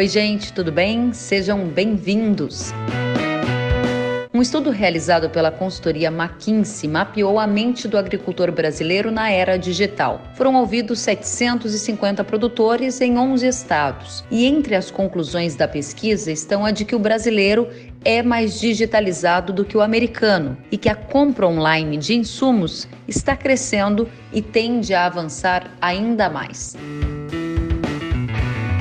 Oi, gente, tudo bem? Sejam bem-vindos. Um estudo realizado pela consultoria McKinsey mapeou a mente do agricultor brasileiro na era digital. Foram ouvidos 750 produtores em 11 estados. E entre as conclusões da pesquisa estão a de que o brasileiro é mais digitalizado do que o americano e que a compra online de insumos está crescendo e tende a avançar ainda mais.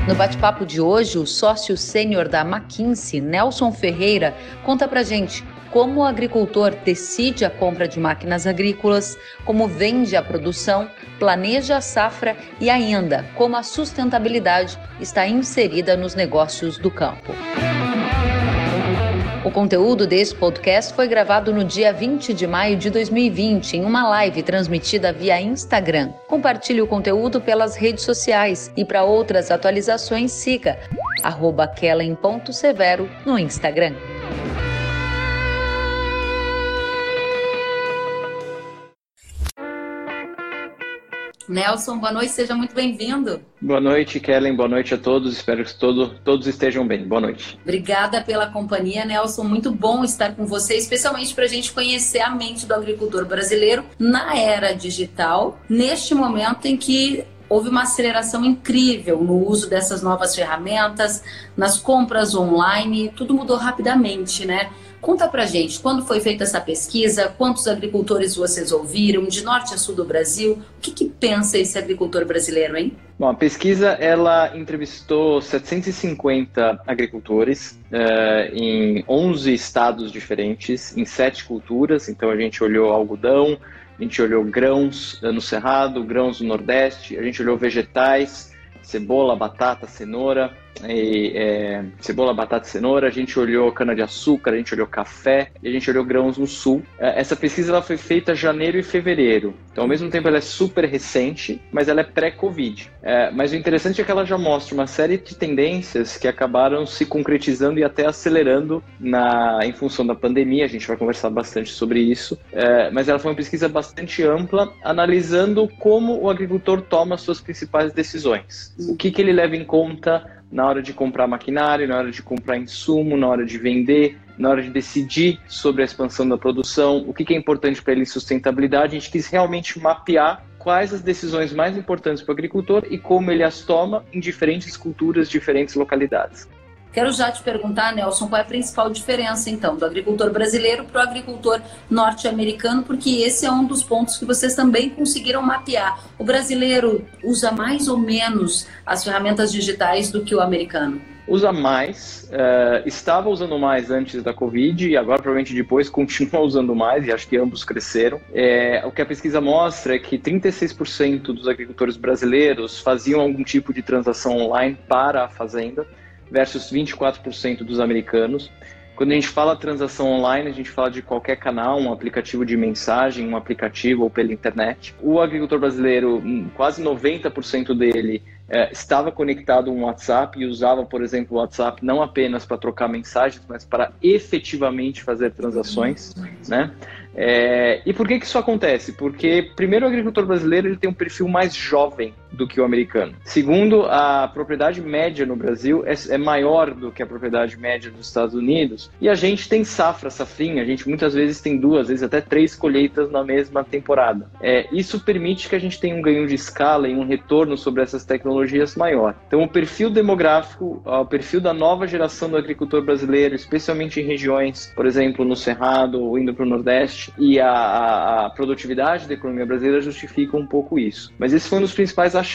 No bate-papo de hoje, o sócio sênior da McKinsey, Nelson Ferreira, conta pra gente como o agricultor decide a compra de máquinas agrícolas, como vende a produção, planeja a safra e ainda como a sustentabilidade está inserida nos negócios do campo. O conteúdo desse podcast foi gravado no dia 20 de maio de 2020 em uma live transmitida via Instagram. Compartilhe o conteúdo pelas redes sociais e para outras atualizações siga @kellen.severo no Instagram. Nelson, boa noite, seja muito bem-vindo. Boa noite, Kellen, boa noite a todos, espero que todo, todos estejam bem. Boa noite. Obrigada pela companhia, Nelson, muito bom estar com você, especialmente para a gente conhecer a mente do agricultor brasileiro na era digital, neste momento em que houve uma aceleração incrível no uso dessas novas ferramentas, nas compras online, tudo mudou rapidamente, né? Conta pra gente, quando foi feita essa pesquisa, quantos agricultores vocês ouviram, de norte a sul do Brasil? O que, que pensa esse agricultor brasileiro, hein? Bom, a pesquisa ela entrevistou 750 agricultores uh, em 11 estados diferentes, em sete culturas. Então a gente olhou algodão, a gente olhou grãos eh, no Cerrado, grãos no Nordeste, a gente olhou vegetais, cebola, batata, cenoura, e, é, cebola, batata cenoura, a gente olhou cana-de-açúcar, a gente olhou café e a gente olhou grãos no sul. É, essa pesquisa ela foi feita em janeiro e fevereiro, então ao mesmo tempo ela é super recente, mas ela é pré-Covid. É, mas o interessante é que ela já mostra uma série de tendências que acabaram se concretizando e até acelerando na, em função da pandemia, a gente vai conversar bastante sobre isso, é, mas ela foi uma pesquisa bastante ampla, analisando como o agricultor toma suas principais decisões, o que, que ele leva em conta na hora de comprar maquinário, na hora de comprar insumo, na hora de vender, na hora de decidir sobre a expansão da produção, o que é importante para ele sustentabilidade. A gente quis realmente mapear quais as decisões mais importantes para o agricultor e como ele as toma em diferentes culturas, diferentes localidades. Quero já te perguntar, Nelson, qual é a principal diferença, então, do agricultor brasileiro para o agricultor norte-americano, porque esse é um dos pontos que vocês também conseguiram mapear. O brasileiro usa mais ou menos as ferramentas digitais do que o americano? Usa mais, uh, estava usando mais antes da Covid e agora provavelmente depois continua usando mais e acho que ambos cresceram. É, o que a pesquisa mostra é que 36% dos agricultores brasileiros faziam algum tipo de transação online para a fazenda versus 24% dos americanos. Quando a gente fala transação online, a gente fala de qualquer canal, um aplicativo de mensagem, um aplicativo ou pela internet. O agricultor brasileiro, hum, quase 90% dele é, estava conectado um WhatsApp e usava, por exemplo, o WhatsApp não apenas para trocar mensagens, mas para efetivamente fazer transações, né? É, e por que, que isso acontece? Porque, primeiro, o agricultor brasileiro ele tem um perfil mais jovem do que o americano. Segundo, a propriedade média no Brasil é, é, maior do que a propriedade média dos Estados Unidos. E a gente tem safra, safrinha, a gente muitas vezes tem duas, às vezes até três colheitas na mesma temporada. É, isso permite que a gente tenha um ganho de escala e um retorno sobre essas tecnologias maior. Então, o perfil demográfico, o perfil da nova geração do agricultor brasileiro, especialmente em regiões, por exemplo, no Cerrado ou indo para o Nordeste, e a, a, a produtividade da economia brasileira justifica um pouco isso. Mas esse foi um dos principais achados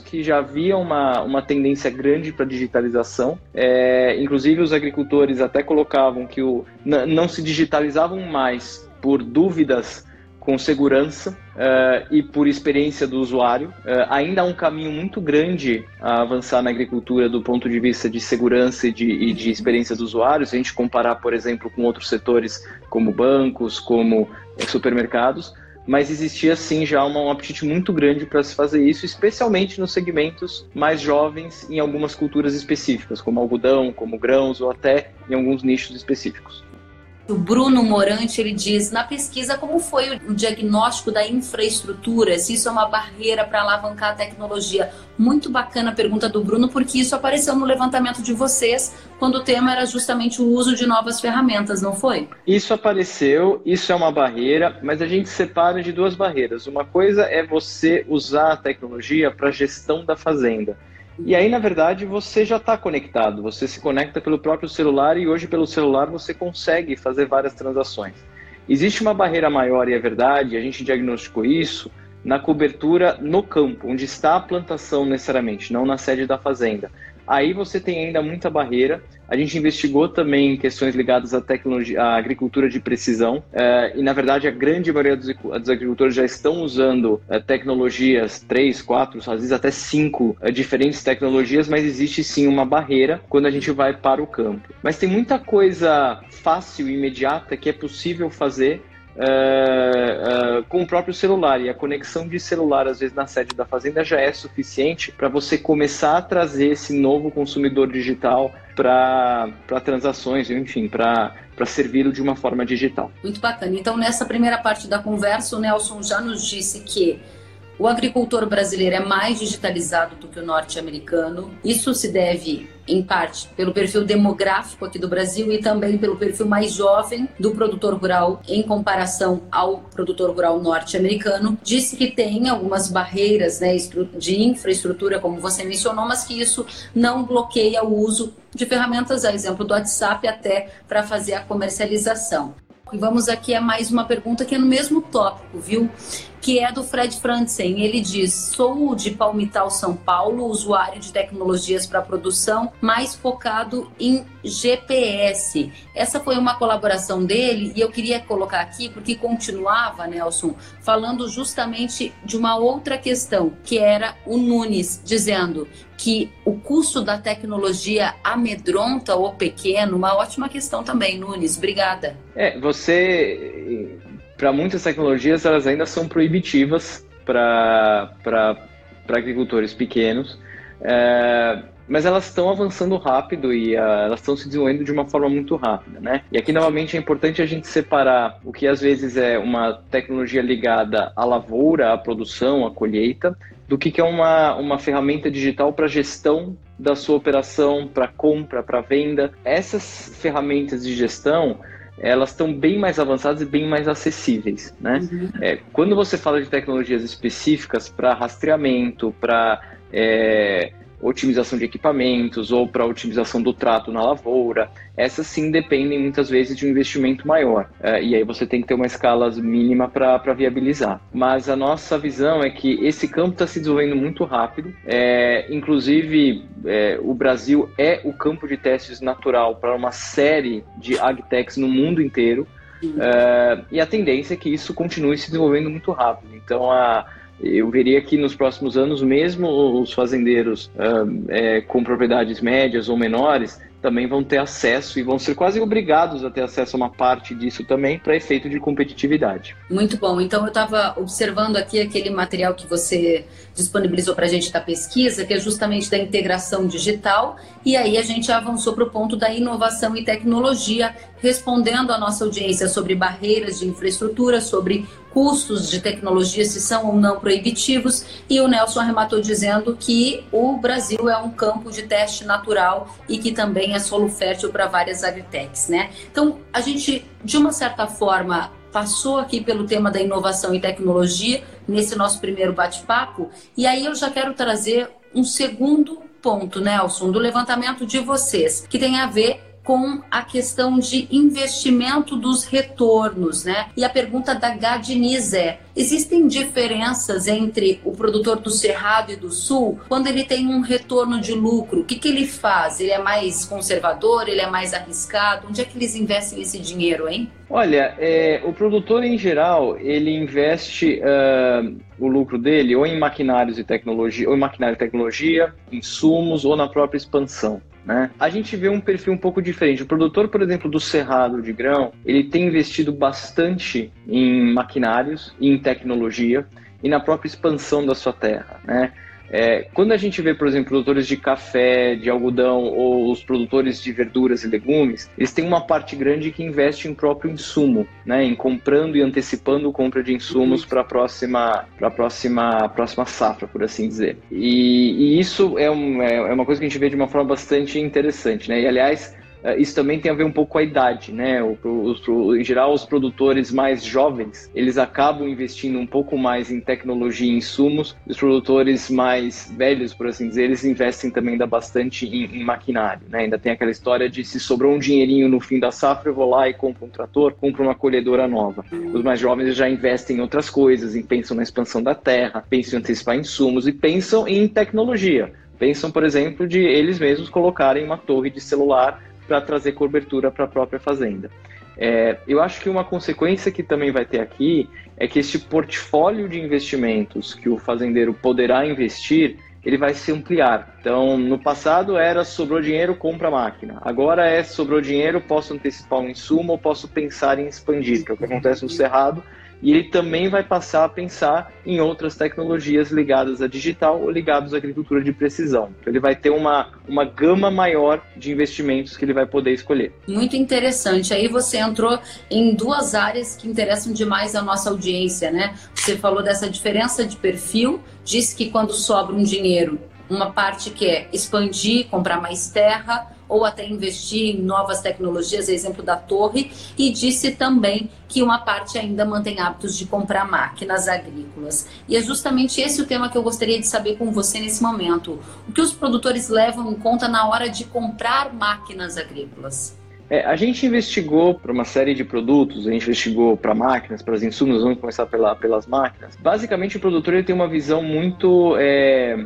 que já havia uma, uma tendência grande para digitalização. É, inclusive, os agricultores até colocavam que o, não se digitalizavam mais por dúvidas com segurança uh, e por experiência do usuário. Uh, ainda há um caminho muito grande a avançar na agricultura do ponto de vista de segurança e de, e de experiência do usuário. Se a gente comparar, por exemplo, com outros setores como bancos, como eh, supermercados, mas existia sim já uma, um apetite muito grande para se fazer isso, especialmente nos segmentos mais jovens em algumas culturas específicas, como algodão, como grãos ou até em alguns nichos específicos. O Bruno Morante ele diz na pesquisa como foi o diagnóstico da infraestrutura, se isso é uma barreira para alavancar a tecnologia. Muito bacana a pergunta do Bruno, porque isso apareceu no levantamento de vocês quando o tema era justamente o uso de novas ferramentas, não foi? Isso apareceu, isso é uma barreira, mas a gente separa de duas barreiras. Uma coisa é você usar a tecnologia para gestão da fazenda. E aí, na verdade, você já está conectado. Você se conecta pelo próprio celular e hoje, pelo celular, você consegue fazer várias transações. Existe uma barreira maior, e é verdade, a gente diagnosticou isso na cobertura no campo, onde está a plantação necessariamente, não na sede da fazenda. Aí você tem ainda muita barreira. A gente investigou também questões ligadas à tecnologia, à agricultura de precisão. É, e, na verdade, a grande maioria dos, dos agricultores já estão usando é, tecnologias, três, quatro, às vezes até cinco é, diferentes tecnologias, mas existe sim uma barreira quando a gente vai para o campo. Mas tem muita coisa fácil e imediata que é possível fazer uh, uh, com o próprio celular. E a conexão de celular, às vezes, na sede da fazenda já é suficiente para você começar a trazer esse novo consumidor digital para transações, enfim, para servi-lo de uma forma digital. Muito bacana. Então, nessa primeira parte da conversa, o Nelson já nos disse que o agricultor brasileiro é mais digitalizado do que o norte-americano. Isso se deve, em parte, pelo perfil demográfico aqui do Brasil e também pelo perfil mais jovem do produtor rural em comparação ao produtor rural norte-americano. Disse que tem algumas barreiras né, de infraestrutura, como você mencionou, mas que isso não bloqueia o uso de ferramentas, a exemplo do WhatsApp, até para fazer a comercialização. E vamos aqui a mais uma pergunta que é no mesmo tópico, viu? Que é do Fred Franzen. Ele diz: Sou de Palmital, São Paulo, usuário de tecnologias para produção, mais focado em GPS. Essa foi uma colaboração dele e eu queria colocar aqui porque continuava, Nelson, falando justamente de uma outra questão, que era o Nunes, dizendo que o custo da tecnologia amedronta o pequeno? Uma ótima questão também, Nunes. Obrigada. É, você. Para muitas tecnologias, elas ainda são proibitivas para agricultores pequenos. É, mas elas estão avançando rápido e uh, elas estão se desenvolvendo de uma forma muito rápida, né? E aqui novamente é importante a gente separar o que às vezes é uma tecnologia ligada à lavoura, à produção, à colheita, do que, que é uma, uma ferramenta digital para gestão da sua operação, para compra, para venda. Essas ferramentas de gestão elas estão bem mais avançadas e bem mais acessíveis, né? Uhum. É, quando você fala de tecnologias específicas para rastreamento, para é, otimização de equipamentos ou para otimização do trato na lavoura. Essas sim dependem muitas vezes de um investimento maior. É, e aí você tem que ter uma escala mínima para viabilizar. Mas a nossa visão é que esse campo está se desenvolvendo muito rápido. É, inclusive, é, o Brasil é o campo de testes natural para uma série de agtechs no mundo inteiro. É, e a tendência é que isso continue se desenvolvendo muito rápido. Então, a, eu veria que nos próximos anos, mesmo os fazendeiros é, com propriedades médias ou menores, também vão ter acesso e vão ser quase obrigados a ter acesso a uma parte disso também para efeito de competitividade. Muito bom. Então eu estava observando aqui aquele material que você disponibilizou para a gente da pesquisa, que é justamente da integração digital, e aí a gente avançou para o ponto da inovação e tecnologia, respondendo à nossa audiência sobre barreiras de infraestrutura, sobre custos de tecnologia, se são ou não proibitivos, e o Nelson arrematou dizendo que o Brasil é um campo de teste natural e que também é solo fértil para várias agritechs, né? Então, a gente, de uma certa forma, passou aqui pelo tema da inovação e tecnologia nesse nosso primeiro bate-papo, e aí eu já quero trazer um segundo ponto, Nelson, do levantamento de vocês, que tem a ver com a questão de investimento dos retornos, né? E a pergunta da Gadiniz é: existem diferenças entre o produtor do Cerrado e do Sul quando ele tem um retorno de lucro? O que, que ele faz? Ele é mais conservador? Ele é mais arriscado? Onde é que eles investem esse dinheiro, hein? Olha, é, o produtor em geral ele investe uh, o lucro dele ou em maquinários e tecnologia, ou em maquinário e tecnologia, insumos ou na própria expansão. Né? A gente vê um perfil um pouco diferente. O produtor, por exemplo, do cerrado de grão, ele tem investido bastante em maquinários e em tecnologia e na própria expansão da sua terra. Né? É, quando a gente vê, por exemplo, produtores de café, de algodão ou os produtores de verduras e legumes, eles têm uma parte grande que investe em próprio insumo, né, em comprando e antecipando compra de insumos para a próxima, para próxima, próxima safra, por assim dizer. E, e isso é, um, é, é uma coisa que a gente vê de uma forma bastante interessante, né? E aliás, isso também tem a ver um pouco com a idade, né? Os, em geral, os produtores mais jovens, eles acabam investindo um pouco mais em tecnologia e insumos. Os produtores mais velhos, por assim dizer, eles investem também ainda bastante em, em maquinário, né? Ainda tem aquela história de se sobrou um dinheirinho no fim da safra, eu vou lá e compro um trator, compro uma colhedora nova. Os mais jovens já investem em outras coisas, em, pensam na expansão da terra, pensam em antecipar insumos e pensam em tecnologia. Pensam, por exemplo, de eles mesmos colocarem uma torre de celular para trazer cobertura para a própria fazenda. É, eu acho que uma consequência que também vai ter aqui é que este portfólio de investimentos que o fazendeiro poderá investir, ele vai se ampliar. Então, no passado era sobrou dinheiro, compra a máquina. Agora é sobrou dinheiro, posso antecipar um insumo ou posso pensar em expandir, que é o que acontece no Cerrado e ele também vai passar a pensar em outras tecnologias ligadas à digital ou ligadas à agricultura de precisão. Então, ele vai ter uma, uma gama maior de investimentos que ele vai poder escolher. Muito interessante. Aí você entrou em duas áreas que interessam demais a nossa audiência, né? Você falou dessa diferença de perfil, disse que quando sobra um dinheiro, uma parte que é expandir, comprar mais terra, ou até investir em novas tecnologias, exemplo da torre, e disse também que uma parte ainda mantém hábitos de comprar máquinas agrícolas. E é justamente esse o tema que eu gostaria de saber com você nesse momento. O que os produtores levam em conta na hora de comprar máquinas agrícolas? É, a gente investigou para uma série de produtos, a gente investigou para máquinas, para os insumos, vamos começar pela, pelas máquinas. Basicamente, o produtor ele tem uma visão muito é,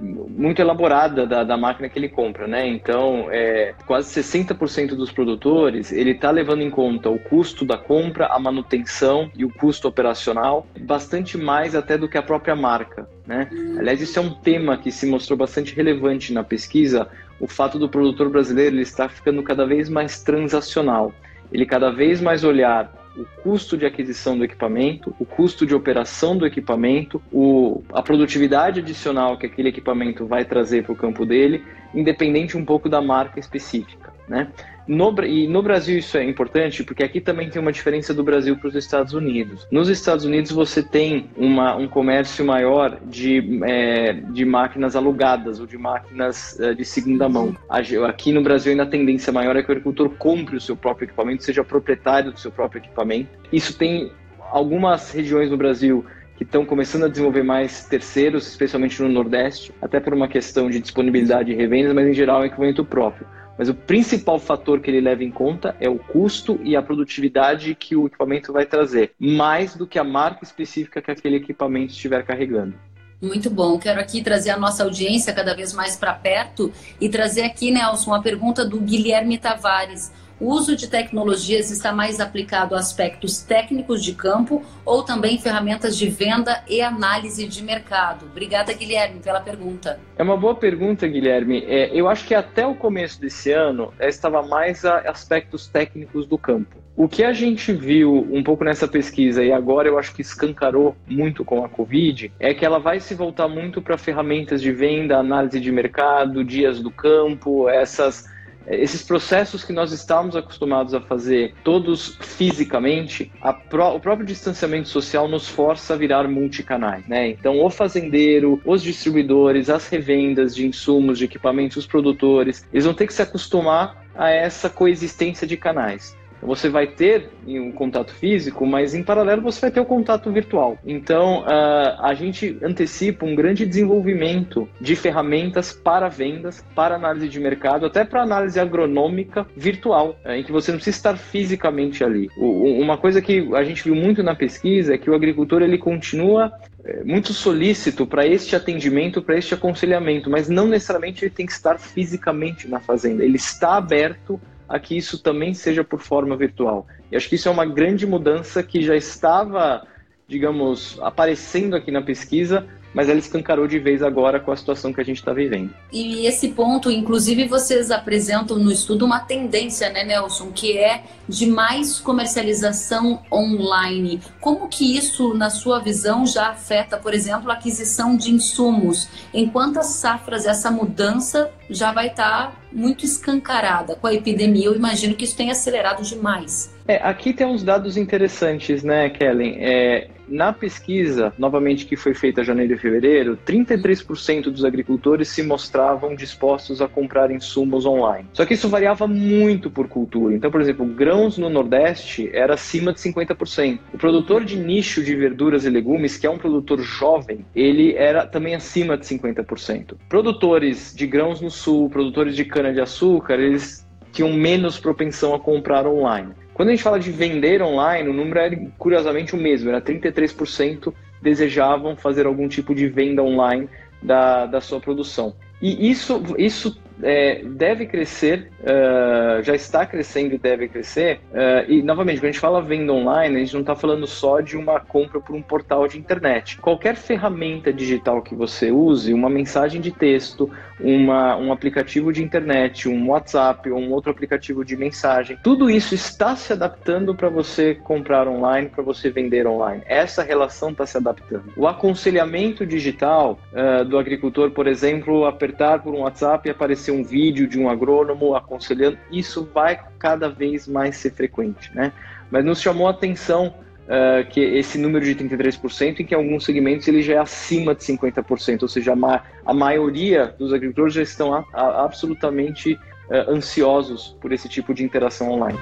muito elaborada da, da, máquina que ele compra, né? Então, é, quase 60% dos produtores, ele está levando em conta o custo da compra, a manutenção e o custo operacional, bastante mais até do que a própria marca, né? Aliás, isso é um tema que se mostrou bastante relevante na pesquisa, o fato do produtor brasileiro ele estar ficando cada vez mais transacional. Ele cada vez mais olhar o custo de aquisição do equipamento, o custo de operação do equipamento, o, a produtividade adicional que aquele equipamento vai trazer para o campo dele, independente um pouco da marca específica. Né? No, e no Brasil isso é importante porque aqui também tem uma diferença do Brasil para os Estados Unidos. Nos Estados Unidos você tem uma, um comércio maior de, é, de máquinas alugadas ou de máquinas é, de segunda mão. Aqui no Brasil ainda a tendência maior é que o agricultor compre o seu próprio equipamento, seja proprietário do seu próprio equipamento. Isso tem algumas regiões no Brasil que estão começando a desenvolver mais terceiros, especialmente no Nordeste, até por uma questão de disponibilidade de revendas, mas em geral é equipamento próprio. Mas o principal fator que ele leva em conta é o custo e a produtividade que o equipamento vai trazer, mais do que a marca específica que aquele equipamento estiver carregando. Muito bom. Quero aqui trazer a nossa audiência cada vez mais para perto e trazer aqui, Nelson, uma pergunta do Guilherme Tavares. O uso de tecnologias está mais aplicado a aspectos técnicos de campo ou também ferramentas de venda e análise de mercado? Obrigada, Guilherme, pela pergunta. É uma boa pergunta, Guilherme. É, eu acho que até o começo desse ano é, estava mais a aspectos técnicos do campo. O que a gente viu um pouco nessa pesquisa e agora eu acho que escancarou muito com a Covid é que ela vai se voltar muito para ferramentas de venda, análise de mercado, dias do campo, essas esses processos que nós estávamos acostumados a fazer todos fisicamente, pró o próprio distanciamento social nos força a virar multicanais, né? Então, o fazendeiro, os distribuidores, as revendas de insumos, de equipamentos, os produtores, eles vão ter que se acostumar a essa coexistência de canais. Você vai ter um contato físico, mas em paralelo você vai ter o contato virtual. Então, uh, a gente antecipa um grande desenvolvimento de ferramentas para vendas, para análise de mercado, até para análise agronômica virtual, uh, em que você não precisa estar fisicamente ali. O, uma coisa que a gente viu muito na pesquisa é que o agricultor ele continua eh, muito solícito para este atendimento, para este aconselhamento, mas não necessariamente ele tem que estar fisicamente na fazenda. Ele está aberto a que isso também seja por forma virtual. E acho que isso é uma grande mudança que já estava, digamos, aparecendo aqui na pesquisa, mas ela escancarou de vez agora com a situação que a gente está vivendo. E esse ponto, inclusive, vocês apresentam no estudo uma tendência, né, Nelson, que é de mais comercialização online. Como que isso, na sua visão, já afeta, por exemplo, a aquisição de insumos? Em quantas safras essa mudança já vai estar tá muito escancarada com a epidemia? Eu imagino que isso tenha acelerado demais. É, aqui tem uns dados interessantes, né, Kellen? É, na pesquisa, novamente, que foi feita em janeiro e fevereiro, 33% dos agricultores se mostravam dispostos a comprar insumos online. Só que isso variava muito por cultura. Então, por exemplo, grãos no Nordeste era acima de 50%. O produtor de nicho de verduras e legumes, que é um produtor jovem, ele era também acima de 50%. Produtores de grãos no Sul, produtores de cana-de-açúcar, eles tinham menos propensão a comprar online. Quando a gente fala de vender online, o número era curiosamente o mesmo, era 33% desejavam fazer algum tipo de venda online da, da sua produção. E isso, isso é, deve crescer, uh, já está crescendo e deve crescer. Uh, e, novamente, quando a gente fala venda online, a gente não está falando só de uma compra por um portal de internet. Qualquer ferramenta digital que você use, uma mensagem de texto, uma, um aplicativo de internet, um WhatsApp ou um outro aplicativo de mensagem, tudo isso está se adaptando para você comprar online, para você vender online. Essa relação está se adaptando. O aconselhamento digital uh, do agricultor, por exemplo, apertar por um WhatsApp e aparecer um vídeo de um agrônomo aconselhando, isso vai cada vez mais ser frequente, né? Mas nos chamou a atenção uh, que esse número de 33%, em que em alguns segmentos ele já é acima de 50%, ou seja, a, ma a maioria dos agricultores já estão absolutamente uh, ansiosos por esse tipo de interação online.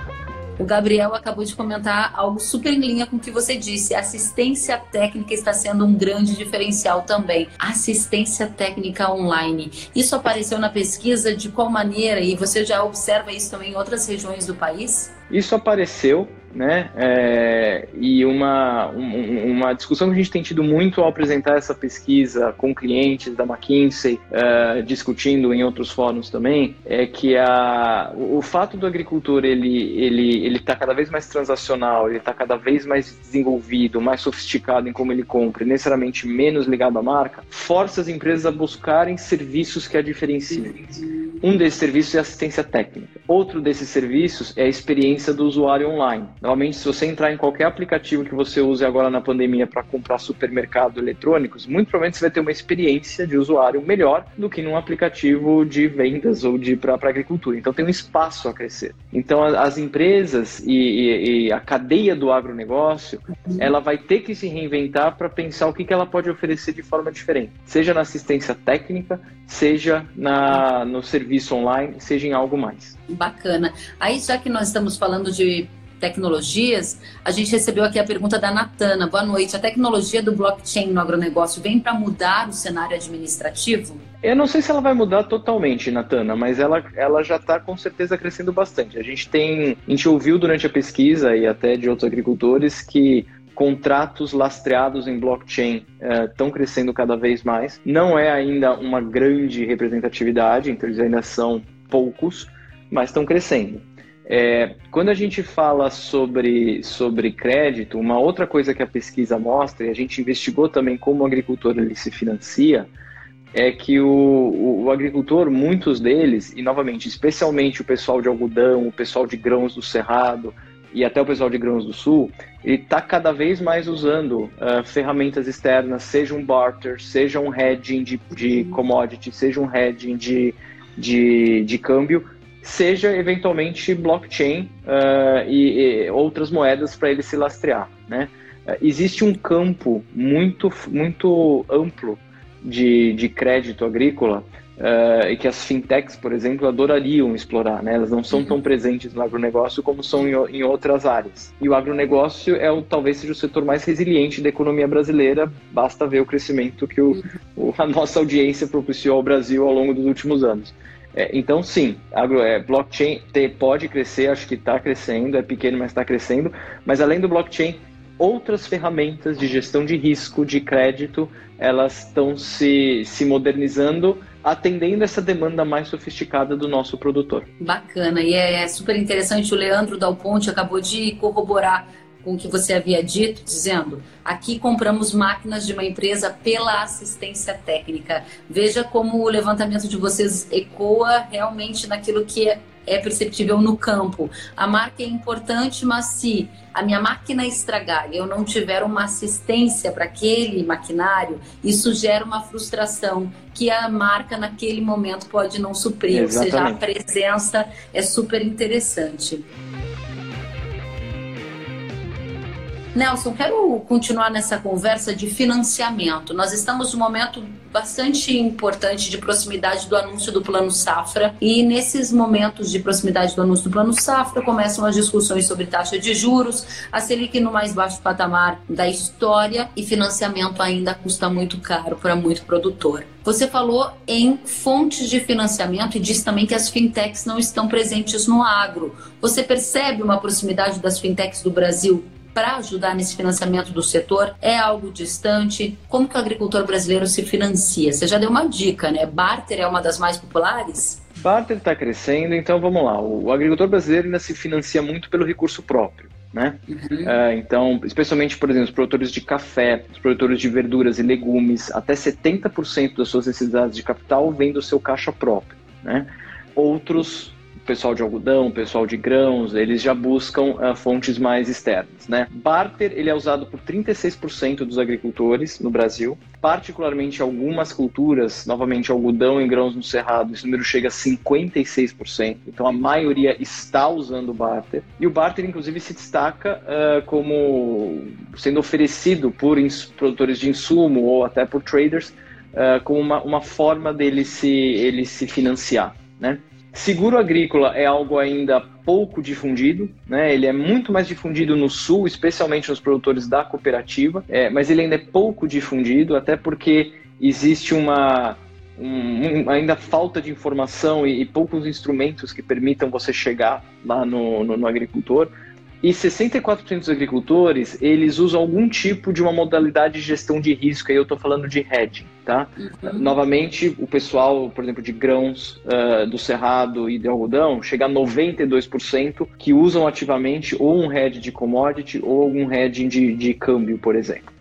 O Gabriel acabou de comentar algo super em linha com o que você disse. Assistência técnica está sendo um grande diferencial também. Assistência técnica online. Isso apareceu na pesquisa de qual maneira? E você já observa isso também em outras regiões do país? Isso apareceu né? É, e uma, um, uma discussão que a gente tem tido muito ao apresentar essa pesquisa com clientes da McKinsey, é, discutindo em outros fóruns também, é que a, o, fato do agricultor ele ele ele está cada vez mais transacional, ele está cada vez mais desenvolvido, mais sofisticado em como ele compra, necessariamente menos ligado à marca, força as empresas a buscarem serviços que a diferenciam. Um desses serviços é assistência técnica. Outro desses serviços é a experiência do usuário online. Normalmente, se você entrar em qualquer aplicativo que você use agora na pandemia para comprar supermercado eletrônicos, muito provavelmente você vai ter uma experiência de usuário melhor do que num aplicativo de vendas ou de para agricultura. Então tem um espaço a crescer. Então as empresas e, e, e a cadeia do agronegócio, ela vai ter que se reinventar para pensar o que, que ela pode oferecer de forma diferente, seja na assistência técnica, seja na, no serviço online, seja em algo mais. Bacana. Aí já que nós estamos falando de tecnologias, a gente recebeu aqui a pergunta da Natana. Boa noite. A tecnologia do blockchain no agronegócio vem para mudar o cenário administrativo? Eu não sei se ela vai mudar totalmente, Natana, mas ela, ela já está com certeza crescendo bastante. A gente tem, a gente ouviu durante a pesquisa e até de outros agricultores que contratos lastreados em blockchain estão uh, crescendo cada vez mais. Não é ainda uma grande representatividade, então eles ainda são poucos, mas estão crescendo. É, quando a gente fala sobre, sobre crédito, uma outra coisa que a pesquisa mostra, e a gente investigou também como o agricultor ele se financia, é que o, o, o, agricultor, muitos deles, e novamente, especialmente o pessoal de algodão, o pessoal de grãos do Cerrado e até o pessoal de grãos do Sul, ele está cada vez mais usando uh, ferramentas externas, seja um barter, seja um hedging de, de commodity, seja um hedging de, de, de câmbio, seja eventualmente blockchain uh, e, e, outras moedas para ele se lastrear. Né? Uh, existe um campo muito, muito amplo de, de crédito agrícola uh, e que as fintechs, por exemplo, adorariam explorar. Né? Elas não são tão uhum. presentes no agronegócio como são em, em, outras áreas. E o agronegócio é o, talvez seja o setor mais resiliente da economia brasileira, basta ver o crescimento que o, uhum. o, a nossa audiência propiciou ao Brasil ao longo dos últimos anos. É, então, sim, agro, é, blockchain pode crescer, acho que está crescendo, é pequeno, mas está crescendo. Mas além do blockchain, outras ferramentas de gestão de risco, de crédito, elas estão se, se modernizando, atendendo essa demanda mais sofisticada do nosso produtor. Bacana, e é super interessante, o Leandro Dal Ponte acabou de corroborar com o que você havia dito, dizendo: aqui compramos máquinas de uma empresa pela assistência técnica. Veja como o levantamento de vocês ecoa realmente naquilo que é, é perceptível no campo. A marca é importante, mas se a minha máquina estragar e eu não tiver uma assistência para aquele maquinário, isso gera uma frustração que a marca naquele momento pode não suprir. Exatamente. Ou seja, a presença é super interessante. Nelson, quero continuar nessa conversa de financiamento. Nós estamos num momento bastante importante de proximidade do anúncio do Plano Safra e nesses momentos de proximidade do anúncio do Plano Safra começam as discussões sobre taxa de juros, a Selic no mais baixo patamar da história e financiamento ainda custa muito caro para muito produtor. Você falou em fontes de financiamento e disse também que as fintechs não estão presentes no agro. Você percebe uma proximidade das fintechs do Brasil para ajudar nesse financiamento do setor? É algo distante? Como que o agricultor brasileiro se financia? Você já deu uma dica, né? Barter é uma das mais populares? Barter está crescendo, então vamos lá. O agricultor brasileiro ainda se financia muito pelo recurso próprio. Né? Uhum. Uh, então, especialmente, por exemplo, os produtores de café, os produtores de verduras e legumes, até 70% das suas necessidades de capital vem do seu caixa próprio. Né? Outros pessoal de algodão, pessoal de grãos, eles já buscam uh, fontes mais externas. Né? Barter ele é usado por 36% dos agricultores no Brasil, particularmente algumas culturas, novamente algodão e grãos no cerrado, esse número chega a 56%, então a maioria está usando o barter. E o barter, inclusive, se destaca uh, como sendo oferecido por produtores de insumo ou até por traders uh, como uma, uma forma dele se, ele se financiar. Né? Seguro agrícola é algo ainda pouco difundido, né? Ele é muito mais difundido no sul, especialmente nos produtores da cooperativa, é, mas ele ainda é pouco difundido, até porque existe uma um, um, ainda falta de informação e, e, poucos instrumentos que permitam você chegar lá no, no, no agricultor. E 64% dos agricultores, eles usam algum tipo de uma modalidade de gestão de risco, aí eu estou falando de hedging, tá? Uhum. Novamente, o pessoal, por exemplo, de grãos uh, do cerrado e de algodão, chega a 92% que usam ativamente ou um hedge de commodity ou algum hedging de, de câmbio, por exemplo.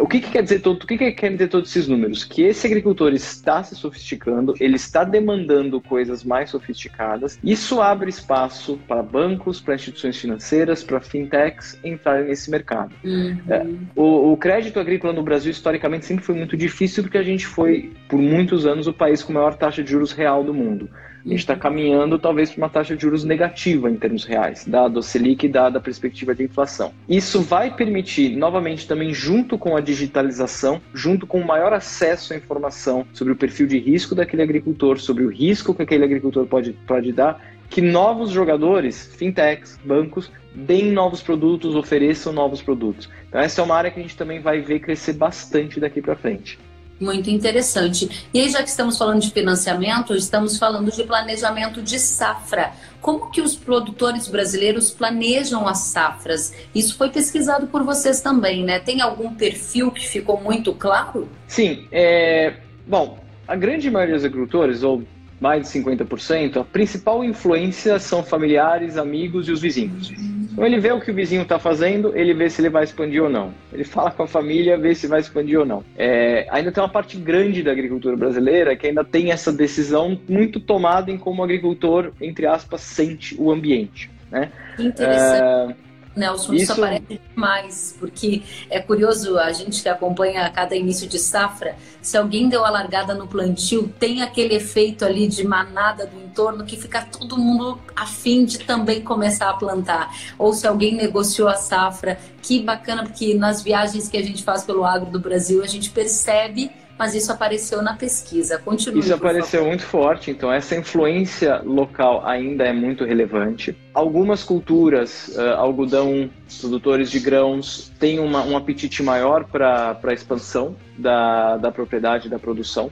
O que, que quer dizer todo, o que, que quer dizer todos esses números? Que esse agricultor está se sofisticando, ele está demandando coisas mais sofisticadas. Isso abre espaço para bancos, para instituições financeiras, para fintechs entrarem nesse mercado. Uhum. É, o, o crédito agrícola no Brasil historicamente sempre foi muito difícil porque a gente foi por muitos anos o país com a maior taxa de juros real do mundo. A gente está caminhando talvez para uma taxa de juros negativa em termos reais, dado a Selic e dada a perspectiva de inflação. Isso vai permitir, novamente, também junto com a digitalização, junto com o maior acesso à informação sobre o perfil de risco daquele agricultor, sobre o risco que aquele agricultor pode, pode dar, que novos jogadores, fintechs, bancos, deem novos produtos, ofereçam novos produtos. Então essa é uma área que a gente também vai ver crescer bastante daqui para frente. Muito interessante. E aí, já que estamos falando de financiamento, estamos falando de planejamento de safra. Como que os produtores brasileiros planejam as safras? Isso foi pesquisado por vocês também, né? Tem algum perfil que ficou muito claro? Sim. É... Bom, a grande maioria dos agricultores, ou mais de 50%, a principal influência são familiares, amigos e os vizinhos. Então ele vê o que o vizinho está fazendo, ele vê se ele vai expandir ou não. Ele fala com a família, vê se vai expandir ou não. É, ainda tem uma parte grande da agricultura brasileira que ainda tem essa decisão muito tomada em como o agricultor, entre aspas, sente o ambiente. Né? Interessante. É, Nelson, isso... isso aparece demais, porque é curioso, a gente que acompanha cada início de safra, se alguém deu a largada no plantio, tem aquele efeito ali de manada do entorno que fica todo mundo afim de também começar a plantar. Ou se alguém negociou a safra, que bacana, porque nas viagens que a gente faz pelo agro do Brasil, a gente percebe mas isso apareceu na pesquisa. Continue. Isso apareceu muito forte, então essa influência local ainda é muito relevante. Algumas culturas, uh, algodão, produtores de grãos, têm uma, um apetite maior para a expansão da, da propriedade, da produção.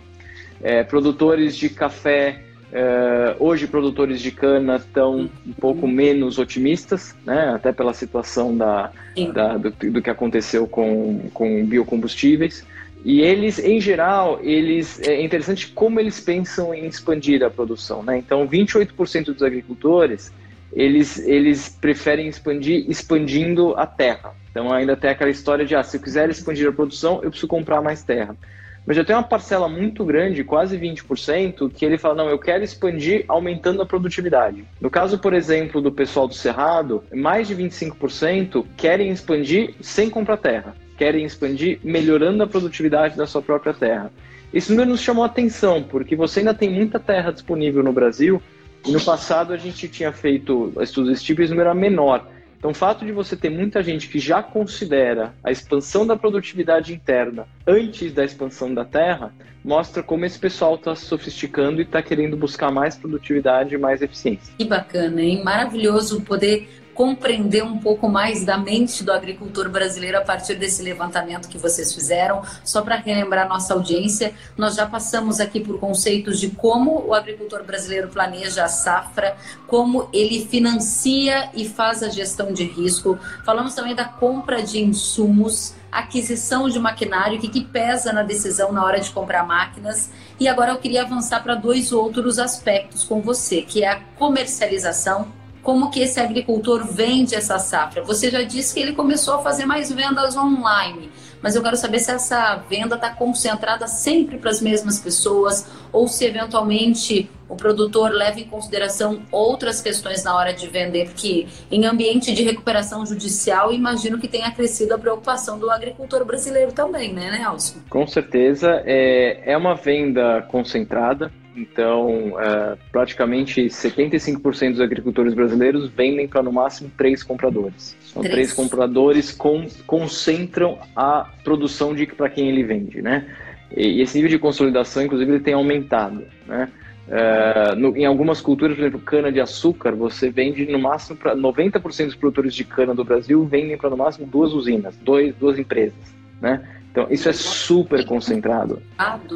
É, produtores de café, é, hoje produtores de cana estão um pouco menos otimistas, né? até pela situação da, da do, do, que aconteceu com, com biocombustíveis. E eles, em geral, eles é interessante como eles pensam em expandir a produção. Né? Então, 28% dos agricultores eles, eles preferem expandir expandindo a terra. Então ainda tem aquela história de, ah, se eu quiser expandir a produção, eu preciso comprar mais terra. Mas já tem uma parcela muito grande, quase 20%, que ele fala, não, eu quero expandir aumentando a produtividade. No caso, por exemplo, do pessoal do Cerrado, mais de 25% querem expandir sem comprar terra. Querem expandir melhorando a produtividade da sua própria terra. Esse número nos chamou a atenção, porque você ainda tem muita terra disponível no Brasil, e no passado a gente tinha feito estudos desse tipo e esse número era menor. Então, o fato de você ter muita gente que já considera a expansão da produtividade interna antes da expansão da terra mostra como esse pessoal está sofisticando e está querendo buscar mais produtividade e mais eficiência. Que bacana, hein? Maravilhoso poder compreender um pouco mais da mente do agricultor brasileiro a partir desse levantamento que vocês fizeram. Só para relembrar nossa audiência, nós já passamos aqui por conceitos de como o agricultor brasileiro planeja a safra, como ele financia e faz a gestão de risco. Falamos também da compra de insumos aquisição de maquinário, o que, pesa na decisão na hora de comprar máquinas. E agora eu queria avançar para dois outros aspectos com você, que é a comercialização como que esse agricultor vende essa safra? Você já disse que ele começou a fazer mais vendas online, mas eu quero saber se essa venda está concentrada sempre para as mesmas pessoas ou se eventualmente o produtor leva em consideração outras questões na hora de vender, porque em ambiente de recuperação judicial, imagino que tenha crescido a preocupação do agricultor brasileiro também, né, Nelson? Com certeza, é, é uma venda concentrada, então, uh, praticamente 75% dos agricultores brasileiros vendem para no máximo três compradores. São três, três compradores com, concentram a produção de para quem ele vende, né? E, e, esse nível de consolidação, inclusive, ele tem aumentado, né? Uh, no, em algumas culturas, por exemplo, cana de açúcar, você vende no máximo para 90% dos produtores de cana do Brasil vendem para no máximo duas usinas, dois, duas empresas, né? Então, isso é super concentrado.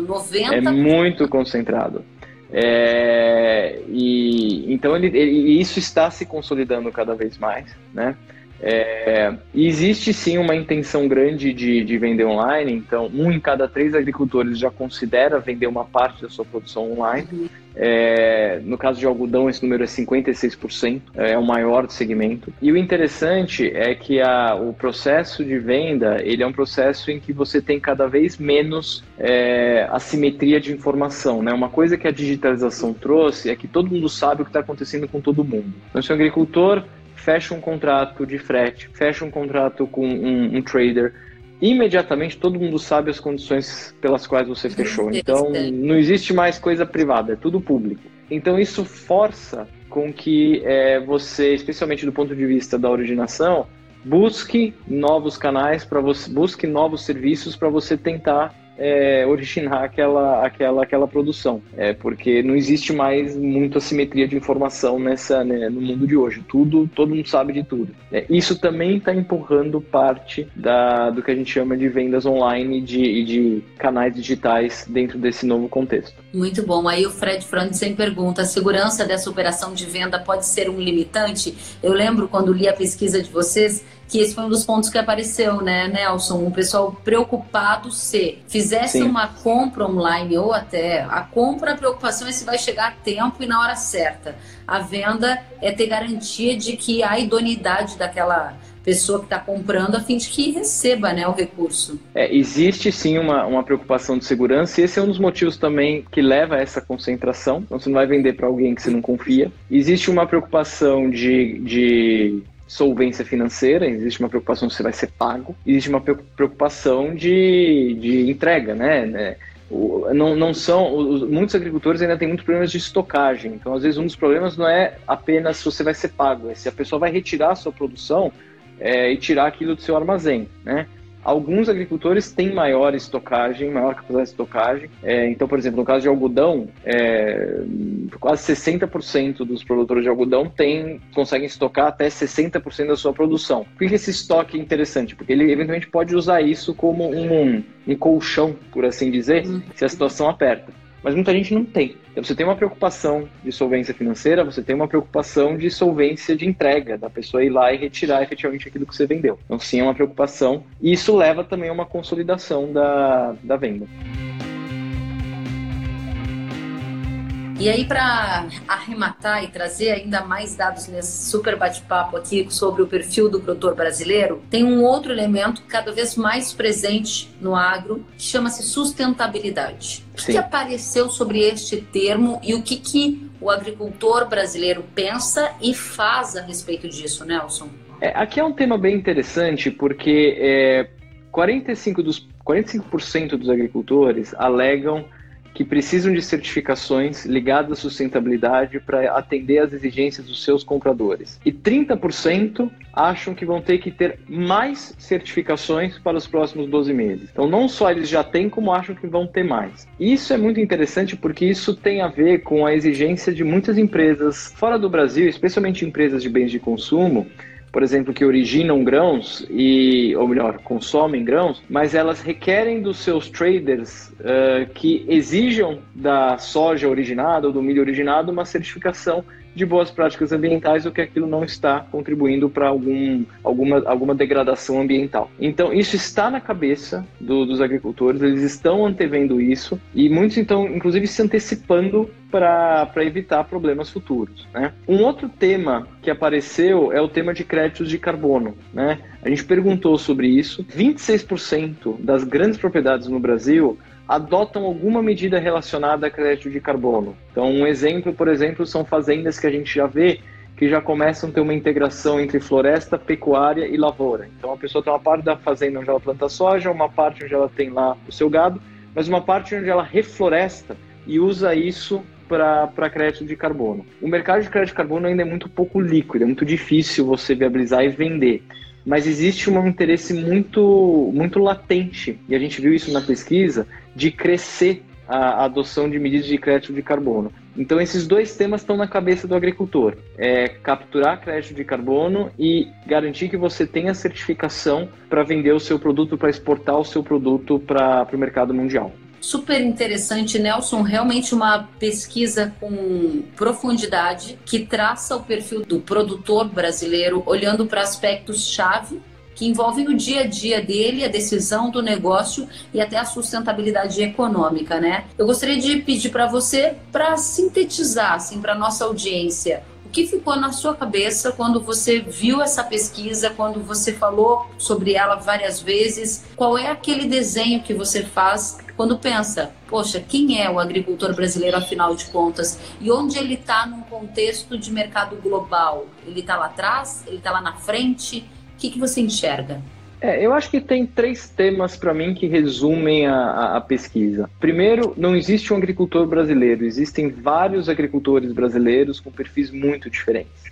90%. É muito concentrado. É, e então ele, ele, isso está se consolidando cada vez mais, né? É, existe sim uma intenção grande de, de vender online, então um em cada três agricultores já considera vender uma parte da sua produção online. Uhum. É, no caso de algodão, esse número é 56%, é o maior do segmento. E o interessante é que a, o processo de venda ele é um processo em que você tem cada vez menos é, assimetria de informação. Né? Uma coisa que a digitalização trouxe é que todo mundo sabe o que está acontecendo com todo mundo. Então, se o agricultor fecha um contrato de frete, fecha um contrato com um, um trader, imediatamente todo mundo sabe as condições pelas quais você fechou. Então não existe mais coisa privada, é tudo público. Então isso força com que é, você, especialmente do ponto de vista da originação, busque novos canais para você, busque novos serviços para você tentar é, originar aquela, aquela, aquela produção. É, porque não existe mais muita simetria de informação nessa, né, no mundo de hoje. Tudo, todo mundo sabe de tudo. É, isso também está empurrando parte da, do que a gente chama de vendas online e de, de canais digitais dentro desse novo contexto. Muito bom. Aí o Fred Franzen pergunta: a segurança dessa operação de venda pode ser um limitante? Eu lembro quando li a pesquisa de vocês que esse foi um dos pontos que apareceu, né, Nelson? O pessoal preocupado se fizesse Sim. uma compra online ou até a compra, a preocupação é se vai chegar a tempo e na hora certa. A venda é ter garantia de que a idoneidade daquela pessoa que está comprando a fim de que receba né, o recurso. É, existe sim uma, uma preocupação de segurança e esse é um dos motivos também que leva a essa concentração. Então você não vai vender para alguém que você não confia. Existe uma preocupação de, de solvência financeira, existe uma preocupação se vai ser pago, existe uma preocupação de, de entrega, né? né? não, não são os, muitos agricultores ainda têm muitos problemas de estocagem então às vezes um dos problemas não é apenas se você vai ser pago é se a pessoa vai retirar a sua produção é, e tirar aquilo do seu armazém né Alguns agricultores têm maior estocagem, maior capacidade de estocagem. É, então, por exemplo, no caso de algodão, é, quase 60% dos produtores de algodão tem, conseguem estocar até 60% da sua produção. Por que esse estoque é interessante? Porque ele eventualmente pode usar isso como um, um colchão, por assim dizer, uhum. se a situação aperta mas muita gente não tem. Então, você tem uma preocupação de solvência financeira, você tem uma preocupação de solvência de entrega, da pessoa ir lá e retirar efetivamente aquilo que você vendeu. Então, sim, é uma preocupação. E isso leva também a uma consolidação da, da venda. E aí, para arrematar e trazer ainda mais dados nesse super bate-papo aqui sobre o perfil do produtor brasileiro, tem um outro elemento cada vez mais presente no agro, que chama-se sustentabilidade. O que apareceu sobre este termo e o que, que o agricultor brasileiro pensa e faz a respeito disso, Nelson? É, aqui é um tema bem interessante porque é, 45%, dos, 45 dos agricultores alegam que precisam de certificações ligadas à sustentabilidade para atender às exigências dos seus compradores. E 30% acham que vão ter que ter mais certificações para os próximos 12 meses. Então, não só eles já têm, como acham que vão ter mais. Isso é muito interessante porque isso tem a ver com a exigência de muitas empresas fora do Brasil, especialmente empresas de bens de consumo, por exemplo, que originam grãos e, ou melhor, consomem grãos, mas elas requerem dos seus traders uh, que exijam da soja originada ou do milho originado uma certificação de boas práticas ambientais ou que aquilo não está contribuindo para algum, alguma, alguma degradação ambiental. Então, isso está na cabeça do, dos agricultores, eles estão antevendo isso e muitos, então, inclusive, se antecipando para evitar problemas futuros. Né? Um outro tema que apareceu é o tema de créditos de carbono. Né? A gente perguntou sobre isso. 26% das grandes propriedades no Brasil adotam alguma medida relacionada a crédito de carbono. Então, um exemplo, por exemplo, são fazendas que a gente já vê que já começam a ter uma integração entre floresta, pecuária e lavoura. Então, a pessoa tem uma parte da fazenda onde ela planta soja, uma parte onde ela tem lá o seu gado, mas uma parte onde ela refloresta e usa isso para crédito de carbono. O mercado de crédito de carbono ainda é muito pouco líquido, é muito difícil você viabilizar e vender mas existe um interesse muito, muito latente, e a gente viu isso na pesquisa, de crescer a adoção de medidas de crédito de carbono. Então, esses dois temas estão na cabeça do agricultor: é capturar crédito de carbono e garantir que você tenha certificação para vender o seu produto, para exportar o seu produto para o mercado mundial. Super interessante, Nelson. Realmente uma pesquisa com profundidade que traça o perfil do produtor brasileiro, olhando para aspectos-chave que envolvem o dia a dia dele, a decisão do negócio e até a sustentabilidade econômica, né? Eu gostaria de pedir para você para sintetizar, assim, para nossa audiência, que ficou na sua cabeça quando você viu essa pesquisa, quando você falou sobre ela várias vezes? Qual é aquele desenho que você faz quando pensa, poxa, quem é o agricultor brasileiro afinal de contas? E onde ele está num contexto de mercado global? Ele está lá atrás? Ele está lá na frente? que, que você enxerga? É, eu acho que tem três temas para mim que resumem a, a, pesquisa. Primeiro, não existe um agricultor brasileiro, existem vários agricultores brasileiros com perfis muito diferentes.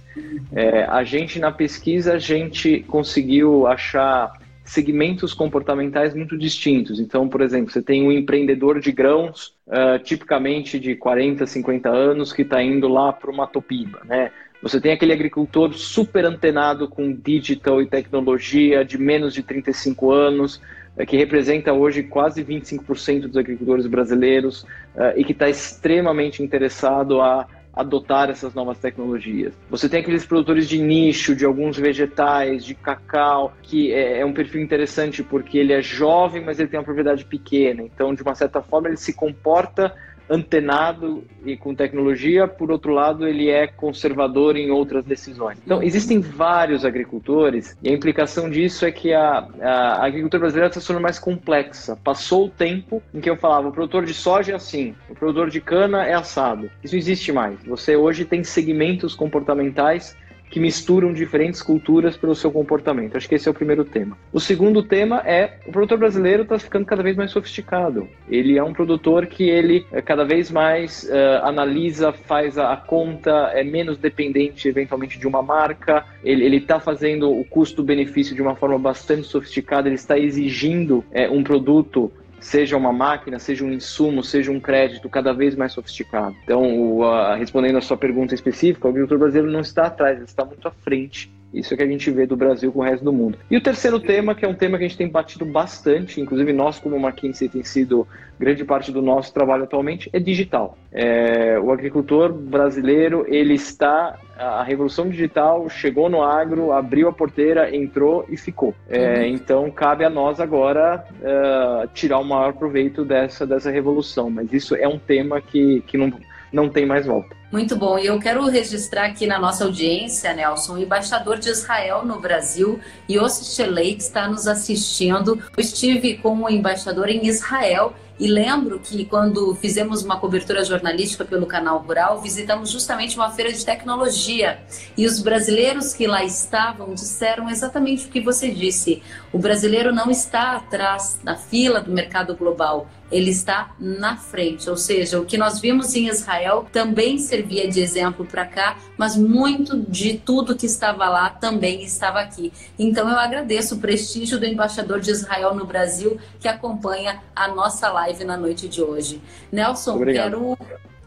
É, a gente, na pesquisa, a gente conseguiu achar segmentos comportamentais muito distintos. Então, por exemplo, você tem um empreendedor de grãos, uh, tipicamente de 40, 50 anos, que está indo lá para uma topiba, né? Você tem aquele agricultor super antenado com digital e tecnologia de menos de 35 anos, eh, que representa hoje quase 25% dos agricultores brasileiros uh, e que está extremamente interessado a adotar essas novas tecnologias. Você tem aqueles produtores de nicho, de alguns vegetais, de cacau, que é, é um perfil interessante porque ele é jovem, mas ele tem uma propriedade pequena. Então, de uma certa forma, ele se comporta antenado e com tecnologia, por outro lado, ele é conservador em outras decisões. Então, existem vários agricultores e a implicação disso é que a, a agricultura brasileira está se tornando mais complexa. Passou o tempo em que eu falava, o produtor de soja é assim, o produtor de cana é assado. Isso não existe mais. Você hoje tem segmentos comportamentais que misturam diferentes culturas pelo seu comportamento. Acho que esse é o primeiro tema. O segundo tema é o produtor brasileiro está ficando cada vez mais sofisticado. Ele é um produtor que ele é cada vez mais uh, analisa, faz a, a, conta, é menos dependente eventualmente de uma marca. Ele está fazendo o custo-benefício de uma forma bastante sofisticada. Ele está exigindo é, um produto seja uma máquina, seja um insumo, seja um crédito cada vez mais sofisticado. Então, o, a, respondendo a sua pergunta específica, o agricultor brasileiro não está atrás, ele está muito à frente. Isso é que a gente vê do Brasil com o resto do mundo. E o terceiro tema, que é um tema que a gente tem batido bastante, inclusive nós, como McKinsey, tem sido grande parte do nosso trabalho atualmente, é digital. É, o agricultor brasileiro, ele está. A revolução digital chegou no agro, abriu a porteira, entrou e ficou. É, uhum. Então, cabe a nós agora uh, tirar o maior proveito dessa, dessa revolução. Mas isso é um tema que, que não não tem mais volta. Muito bom. E eu quero registrar aqui na nossa audiência, Nelson, o embaixador de Israel no Brasil, Yossi Shelei, que está nos assistindo. Eu estive com o embaixador em Israel e lembro que quando fizemos uma cobertura jornalística pelo canal Rural, visitamos justamente uma feira de tecnologia. E os brasileiros que lá estavam disseram exatamente o que você disse. O brasileiro não está atrás na fila do mercado global, ele está na frente. Ou seja, o que nós vimos em Israel também servia de exemplo para cá, mas muito de tudo que estava lá também estava aqui. Então eu agradeço o prestígio do embaixador de Israel no Brasil que acompanha a nossa live na noite de hoje. Nelson, Obrigado. quero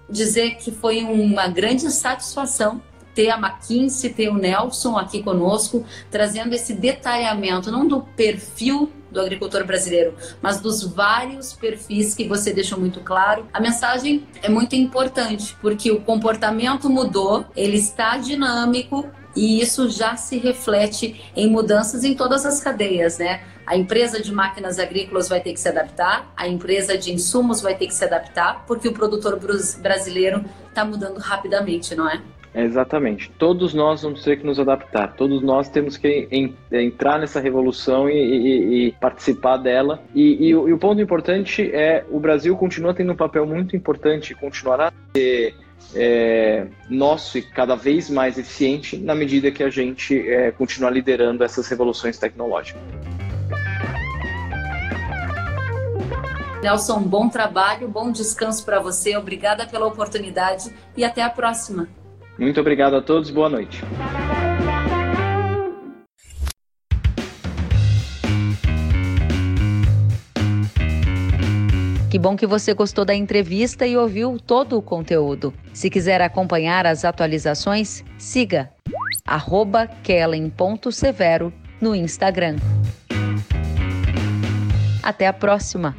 dizer que foi uma grande satisfação ter a McKinsey, ter o Nelson aqui conosco, trazendo esse detalhamento, não do perfil do agricultor brasileiro, mas dos vários perfis que você deixou muito claro. A mensagem é muito importante, porque o comportamento mudou, ele está dinâmico e isso já se reflete em mudanças em todas as cadeias, né? A empresa de máquinas agrícolas vai ter que se adaptar, a empresa de insumos vai ter que se adaptar, porque o produtor brasileiro está mudando rapidamente, não é? Exatamente. Todos nós vamos ter que nos adaptar. Todos nós temos que en entrar nessa revolução e, e, e participar dela. E, e, o, ponto importante é o Brasil continua tendo um papel muito importante, continuará a ser é, nosso e cada vez mais eficiente na medida que a gente é, continuar liderando essas revoluções tecnológicas. Nelson, bom trabalho, bom descanso para você. Obrigada pela oportunidade e até a próxima. Muito obrigado a todos, boa noite. Que bom que você gostou da entrevista e ouviu todo o conteúdo. Se quiser acompanhar as atualizações, siga kellen.severo no Instagram. Até a próxima!